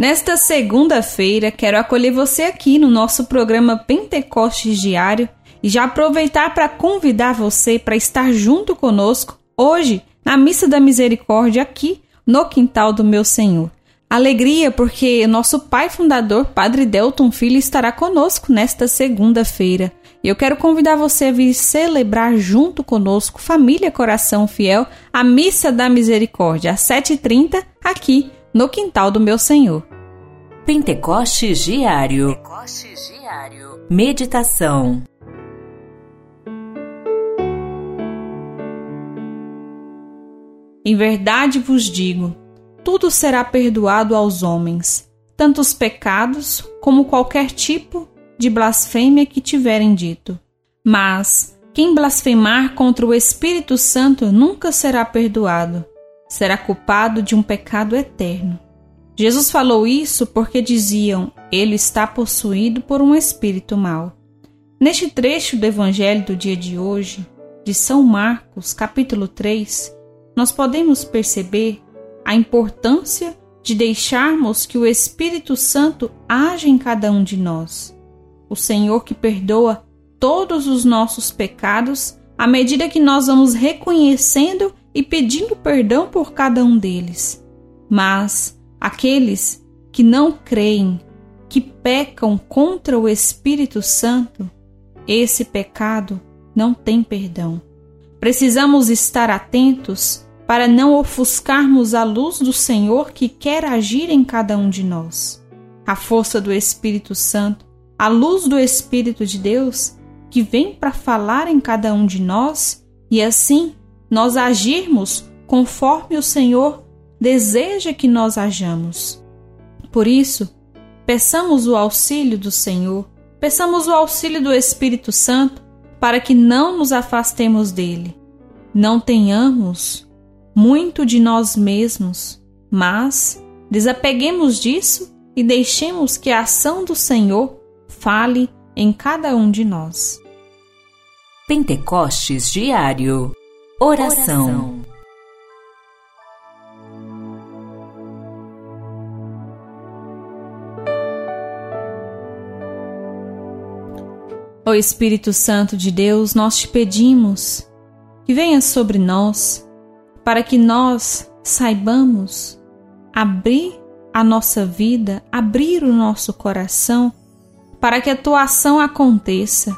Nesta segunda-feira, quero acolher você aqui no nosso programa Pentecostes Diário e já aproveitar para convidar você para estar junto conosco hoje na Missa da Misericórdia aqui no quintal do meu Senhor. Alegria porque nosso pai fundador, Padre Delton Filho, estará conosco nesta segunda-feira. E eu quero convidar você a vir celebrar junto conosco, família Coração Fiel, a Missa da Misericórdia, às 7h30, aqui no quintal do meu Senhor. Pentecostes Diário. Pentecostes Diário. Meditação. Em verdade vos digo: tudo será perdoado aos homens, tanto os pecados como qualquer tipo de blasfêmia que tiverem dito. Mas quem blasfemar contra o Espírito Santo nunca será perdoado, será culpado de um pecado eterno. Jesus falou isso porque diziam: ele está possuído por um espírito mau. Neste trecho do evangelho do dia de hoje, de São Marcos, capítulo 3, nós podemos perceber a importância de deixarmos que o Espírito Santo age em cada um de nós. O Senhor que perdoa todos os nossos pecados à medida que nós vamos reconhecendo e pedindo perdão por cada um deles. Mas Aqueles que não creem, que pecam contra o Espírito Santo, esse pecado não tem perdão. Precisamos estar atentos para não ofuscarmos a luz do Senhor que quer agir em cada um de nós. A força do Espírito Santo, a luz do Espírito de Deus que vem para falar em cada um de nós e assim nós agirmos conforme o Senhor deseja que nós hajamos. Por isso, peçamos o auxílio do Senhor, peçamos o auxílio do Espírito Santo para que não nos afastemos dele. Não tenhamos muito de nós mesmos, mas desapeguemos disso e deixemos que a ação do Senhor fale em cada um de nós. Pentecostes Diário Oração. Oração. Ó Espírito Santo de Deus, nós te pedimos que venha sobre nós, para que nós saibamos abrir a nossa vida, abrir o nosso coração, para que a tua ação aconteça,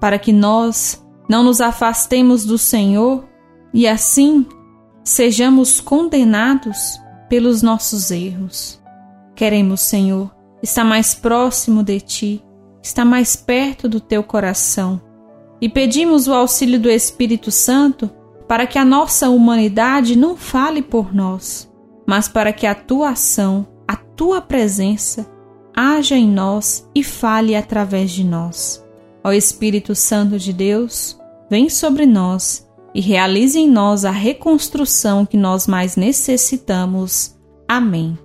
para que nós não nos afastemos do Senhor e assim sejamos condenados pelos nossos erros. Queremos, Senhor, estar mais próximo de ti está mais perto do teu coração. E pedimos o auxílio do Espírito Santo para que a nossa humanidade não fale por nós, mas para que a tua ação, a tua presença, haja em nós e fale através de nós. Ó Espírito Santo de Deus, vem sobre nós e realize em nós a reconstrução que nós mais necessitamos. Amém.